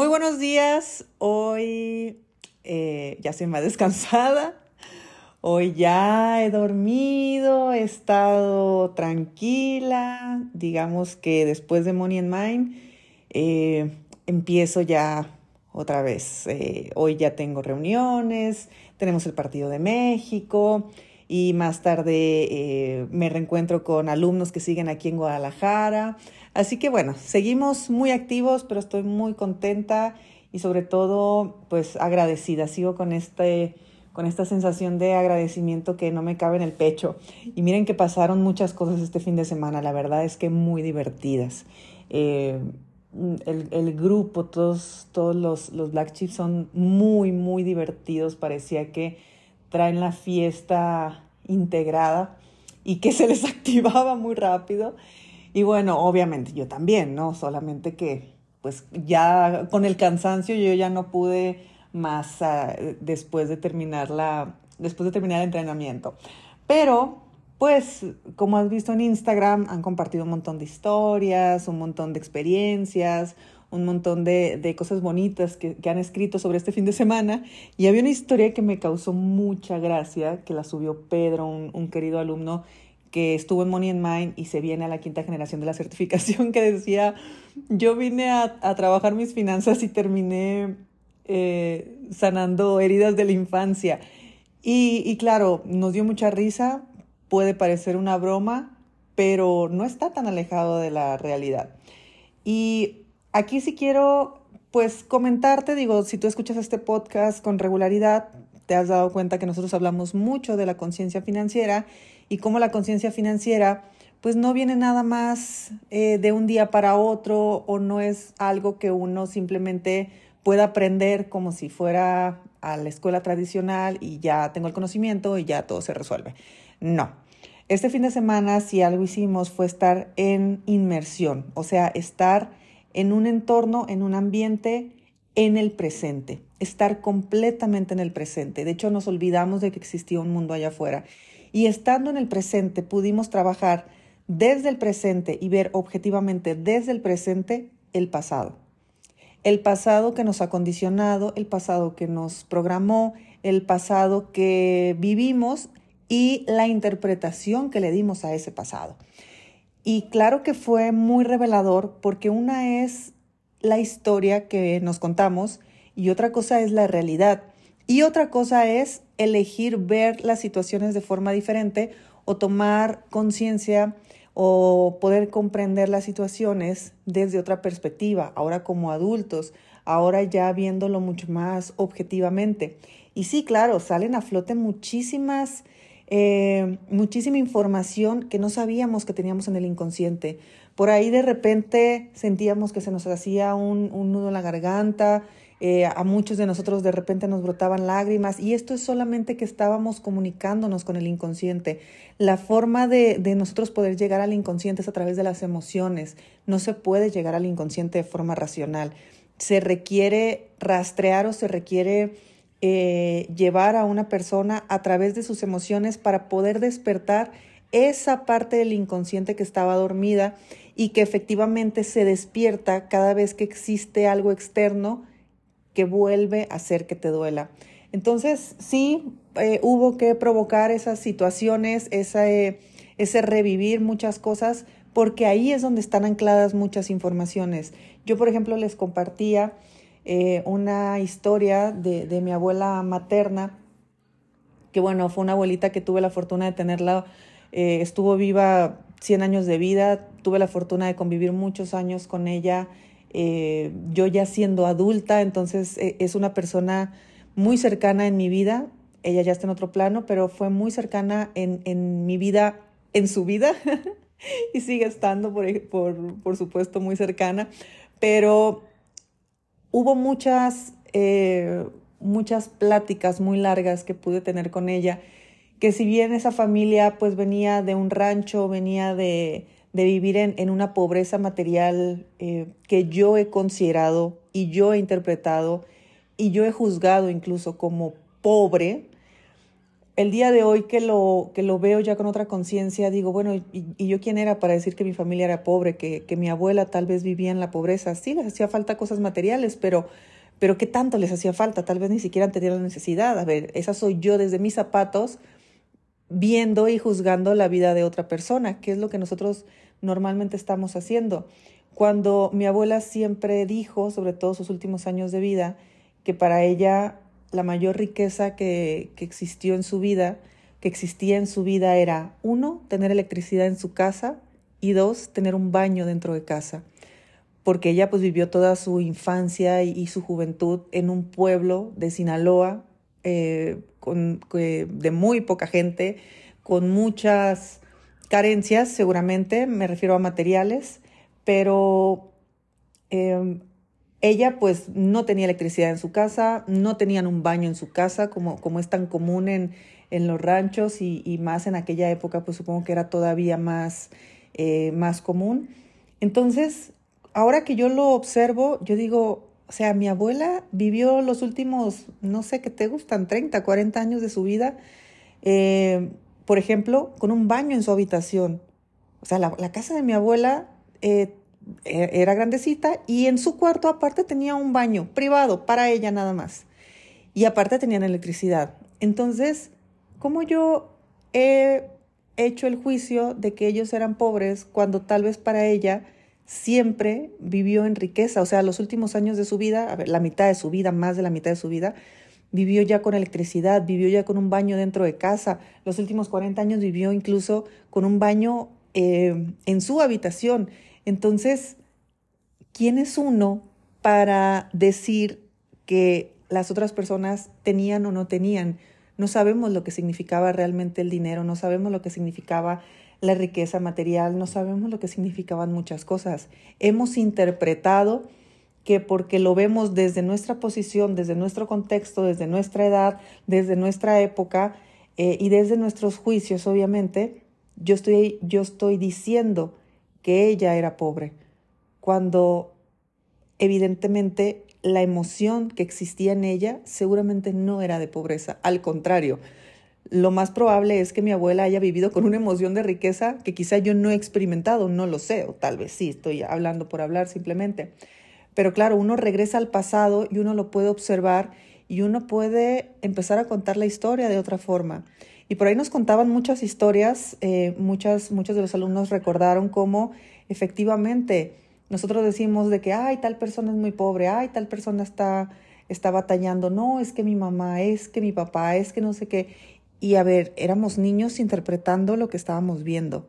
Muy buenos días. Hoy eh, ya soy más descansada. Hoy ya he dormido, he estado tranquila. Digamos que después de Money and Mind eh, empiezo ya otra vez. Eh, hoy ya tengo reuniones, tenemos el partido de México y más tarde me reencuentro con alumnos que siguen aquí en Guadalajara. Así que bueno, seguimos muy activos, pero estoy muy contenta y sobre todo pues agradecida. Sigo con este con esta sensación de agradecimiento que no me cabe en el pecho. Y miren que pasaron muchas cosas este fin de semana, la verdad es que muy divertidas. Eh, el, grupo, todos, todos los, los Black Chips son muy, muy divertidos. Parecía que traen la fiesta integrada y que se les activaba muy rápido. Y bueno, obviamente yo también, ¿no? Solamente que pues ya con el cansancio yo ya no pude más ah, después de terminar la después de terminar el entrenamiento. Pero pues como has visto en Instagram han compartido un montón de historias, un montón de experiencias, un montón de, de cosas bonitas que, que, han escrito sobre este fin de semana. Y había una historia que me causó mucha gracia, que la subió Pedro, un, un querido alumno que estuvo en Money and Mind y se viene a la quinta generación de la certificación que decía, yo vine a, a trabajar mis finanzas y terminé eh, sanando heridas de la infancia. Y, y claro, nos dio mucha risa, puede parecer una broma, pero no está tan alejado de la realidad. Y aquí sí quiero, pues, comentarte, digo, si tú escuchas este podcast con regularidad, te has dado cuenta que nosotros hablamos mucho de la conciencia financiera y cómo la conciencia financiera pues no viene nada más eh, de un día para otro o no es algo que uno simplemente pueda aprender como si fuera a la escuela tradicional y ya tengo el conocimiento y ya todo se resuelve. No. Este fin de semana si algo hicimos fue estar en inmersión, o sea, estar en un entorno, en un ambiente, en el presente, estar completamente en el presente. De hecho, nos olvidamos de que existía un mundo allá afuera y estando en el presente pudimos trabajar desde el presente y ver objetivamente desde el presente el pasado. El pasado que nos ha condicionado, el pasado que nos programó, el pasado que vivimos y la interpretación que le dimos a ese pasado. Y claro que fue muy revelador porque una es la historia que nos contamos y otra cosa es la realidad. Y otra cosa es elegir ver las situaciones de forma diferente o tomar conciencia o poder comprender las situaciones desde otra perspectiva, ahora como adultos, ahora ya viéndolo mucho más objetivamente. Y sí, claro, salen a flote muchísimas, eh, muchísima información que no sabíamos que teníamos en el inconsciente. Por ahí de repente sentíamos que se nos hacía un, nudo en la garganta, eh, a muchos de nosotros de repente nos brotaban lágrimas y esto es solamente que estábamos comunicándonos con el inconsciente. La forma de, de, nosotros poder llegar al inconsciente es a través de las emociones. No se puede llegar al inconsciente de forma racional. Se requiere rastrear o se requiere eh, llevar a una persona a través de sus emociones para poder despertar esa parte del inconsciente que estaba dormida y que efectivamente se despierta cada vez que existe algo externo que vuelve a hacer que te duela. Entonces, sí, eh, hubo que provocar esas situaciones, ese revivir muchas cosas, porque ahí es donde están ancladas muchas informaciones. Yo, por ejemplo, les compartía eh, una historia de, de, mi abuela materna, que bueno, fue una abuelita que tuve la fortuna de tenerla, eh, estuvo viva 100 años de vida, tuve la fortuna de convivir muchos años con ella eh, yo ya siendo adulta, entonces eh, es una persona muy cercana en mi vida, ella ya está en otro plano, pero fue muy cercana en, en mi vida, en su vida, y sigue estando, por, por, por, supuesto, muy cercana, pero hubo muchas, eh, muchas pláticas muy largas que pude tener con ella, que si bien esa familia pues venía de un rancho, venía de, de vivir en, en una pobreza material eh, que yo he considerado y yo he interpretado y yo he juzgado incluso como pobre, el día de hoy que lo, que lo veo ya con otra conciencia, digo, bueno, ¿y, yo quién era para decir que mi familia era pobre, que, que, mi abuela tal vez vivía en la pobreza? Sí, les hacía falta cosas materiales, pero, pero ¿qué tanto les hacía falta? Tal vez ni siquiera tenían la necesidad. A ver, esa soy yo desde mis zapatos, viendo y juzgando la vida de otra persona, que es lo que nosotros normalmente estamos haciendo. Cuando mi abuela siempre dijo, sobre todo sus últimos años de vida, que para ella la mayor riqueza que, que existió en su vida, que existía en su vida era, uno, tener electricidad en su casa y dos, tener un baño dentro de casa. Porque ella pues vivió toda su infancia y, su juventud en un pueblo de Sinaloa, eh, con, de muy poca gente, con muchas carencias seguramente, me refiero a materiales, pero em, ella pues no tenía electricidad en su casa, no tenían un baño en su casa como, como es tan común en, en los ranchos y, más en aquella época pues supongo que era todavía más, eh, más común. Entonces, ahora que yo lo observo, yo digo, o sea, mi abuela vivió los últimos, no sé qué te gustan, 30, 40 años de su vida, eh, por ejemplo, con un baño en su habitación. O sea, la, casa de mi abuela eh, era grandecita y en su cuarto aparte tenía un baño privado para ella nada más. Y aparte tenían electricidad. Entonces, ¿cómo yo he hecho el juicio de que ellos eran pobres cuando tal vez para ella siempre vivió en riqueza? O sea, los últimos años de su vida, la mitad de su vida, más de la mitad de su vida, vivió ya con electricidad, vivió ya con un baño dentro de casa. Los últimos 40 años vivió incluso con un baño eh, en su habitación. Entonces, ¿quién es uno para decir que las otras personas tenían o no tenían? No sabemos lo que significaba realmente el dinero, no sabemos lo que significaba la riqueza material, no sabemos lo que significaban muchas cosas. Hemos interpretado que porque lo vemos desde nuestra posición, desde nuestro contexto, desde nuestra edad, desde nuestra época eh, y desde nuestros juicios, obviamente, yo estoy, yo estoy diciendo que ella era pobre, cuando evidentemente la emoción que existía en ella seguramente no era de pobreza, al contrario, lo más probable es que mi abuela haya vivido con una emoción de riqueza que quizá yo no he experimentado, no lo sé, o tal vez sí, estoy hablando por hablar simplemente. Pero claro, uno regresa al pasado y uno lo puede observar y uno puede empezar a contar la historia de otra forma. Y por ahí nos contaban muchas historias, eh, muchas, muchos de los alumnos recordaron cómo efectivamente nosotros decimos de que, ay, tal persona es muy pobre, ay, tal persona está, está batallando, no, es que mi mamá, es que mi papá, es que no sé qué. Y a ver, éramos niños interpretando lo que estábamos viendo.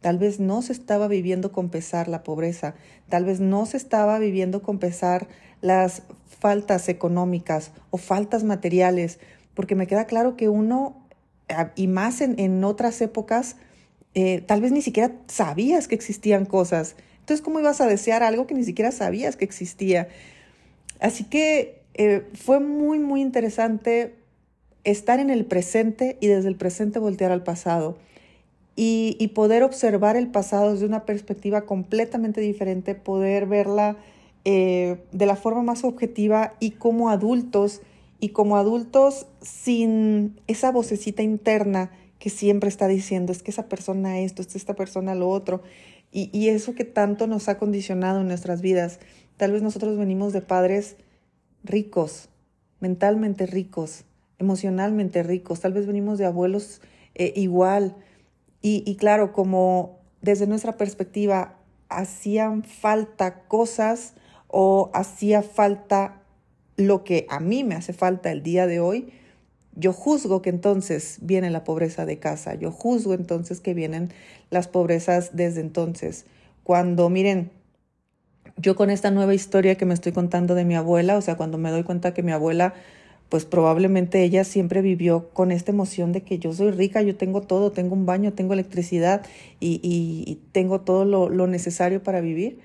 Tal vez no se estaba viviendo con pesar la pobreza, tal vez no se estaba viviendo con pesar las faltas económicas o faltas materiales, porque me queda claro que uno y más en, otras épocas, eh, tal vez ni siquiera sabías que existían cosas. Entonces, ¿cómo ibas a desear algo que ni siquiera sabías que existía? Así que eh, fue muy, muy interesante estar en el presente y desde el presente voltear al pasado. Y, poder observar el pasado desde una perspectiva completamente diferente, poder verla eh, de la forma más objetiva y como adultos y como adultos sin esa vocecita interna que siempre está diciendo, es que esa persona esto, es esta persona lo otro, y, y eso que tanto nos ha condicionado en nuestras vidas. Tal vez nosotros venimos de padres ricos, mentalmente ricos, emocionalmente ricos, tal vez venimos de abuelos eh, igual, y, y claro, como desde nuestra perspectiva hacían falta cosas o hacía falta lo que a mí me hace falta el día de hoy, yo juzgo que entonces viene la pobreza de casa, yo juzgo entonces que vienen las pobrezas desde entonces. Cuando, miren, yo con esta nueva historia que me estoy contando de mi abuela, o sea, cuando me doy cuenta que mi abuela, pues probablemente ella siempre vivió con esta emoción de que yo soy rica, yo tengo todo, tengo un baño, tengo electricidad y, tengo todo lo, necesario para vivir.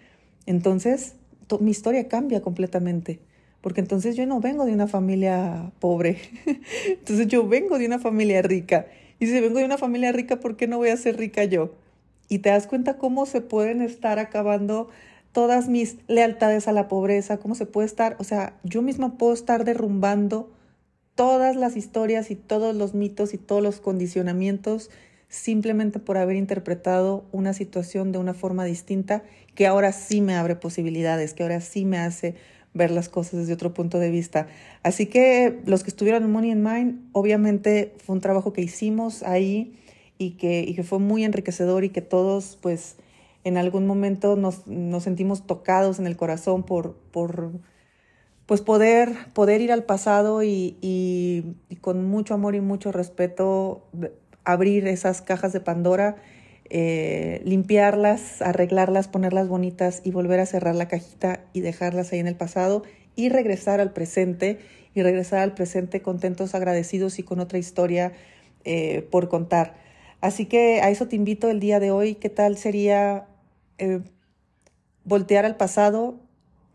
Entonces, mi historia cambia completamente porque entonces yo no vengo de una familia pobre, entonces yo vengo de una familia rica. Y si vengo de una familia rica, ¿por qué no voy a ser rica yo? Y te das cuenta cómo se pueden estar acabando todas mis lealtades a la pobreza, cómo se puede estar, o sea, yo misma puedo estar derrumbando todas las historias y todos los mitos y todos los condicionamientos simplemente por haber interpretado una situación de una forma distinta que ahora sí me abre posibilidades, que ahora sí me hace ver las cosas desde otro punto de vista. Así que los que estuvieron en Money and Mind, obviamente fue un trabajo que hicimos ahí y que, y que fue muy enriquecedor y que todos pues en algún momento nos, nos sentimos tocados en el corazón por, por pues poder, poder ir al pasado y, y, con mucho amor y mucho respeto abrir esas cajas de Pandora, eh, limpiarlas, arreglarlas, ponerlas bonitas y volver a cerrar la cajita y dejarlas ahí en el pasado y regresar al presente y regresar al presente contentos, agradecidos y con otra historia eh, por contar. Así que a eso te invito el día de hoy. ¿Qué tal sería eh, voltear al pasado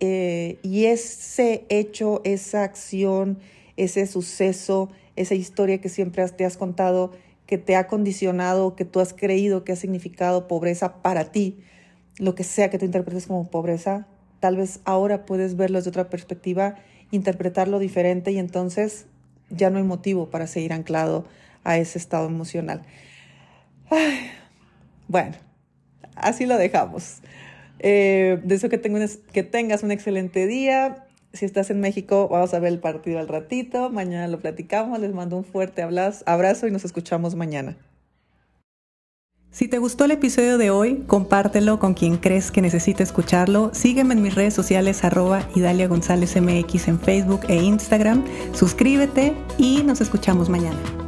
y ese hecho, esa acción, ese suceso, esa historia que siempre te has contado, que te ha condicionado, que tú has creído que ha significado pobreza para ti, lo que sea que tú interpretes como pobreza, tal vez ahora puedes verlo desde otra perspectiva, interpretarlo diferente y entonces ya no hay motivo para seguir anclado a ese estado emocional. bueno, así lo dejamos. Eh, deseo que, que tengas un excelente día. Si estás en México, vamos a ver el partido al ratito. Mañana lo platicamos. Les mando un fuerte abrazo y nos escuchamos mañana. Si te gustó el episodio de hoy, compártelo con quien crees que necesite escucharlo. Sígueme en mis redes sociales arroba Idalia González MX en Facebook e Instagram. Suscríbete y nos escuchamos mañana.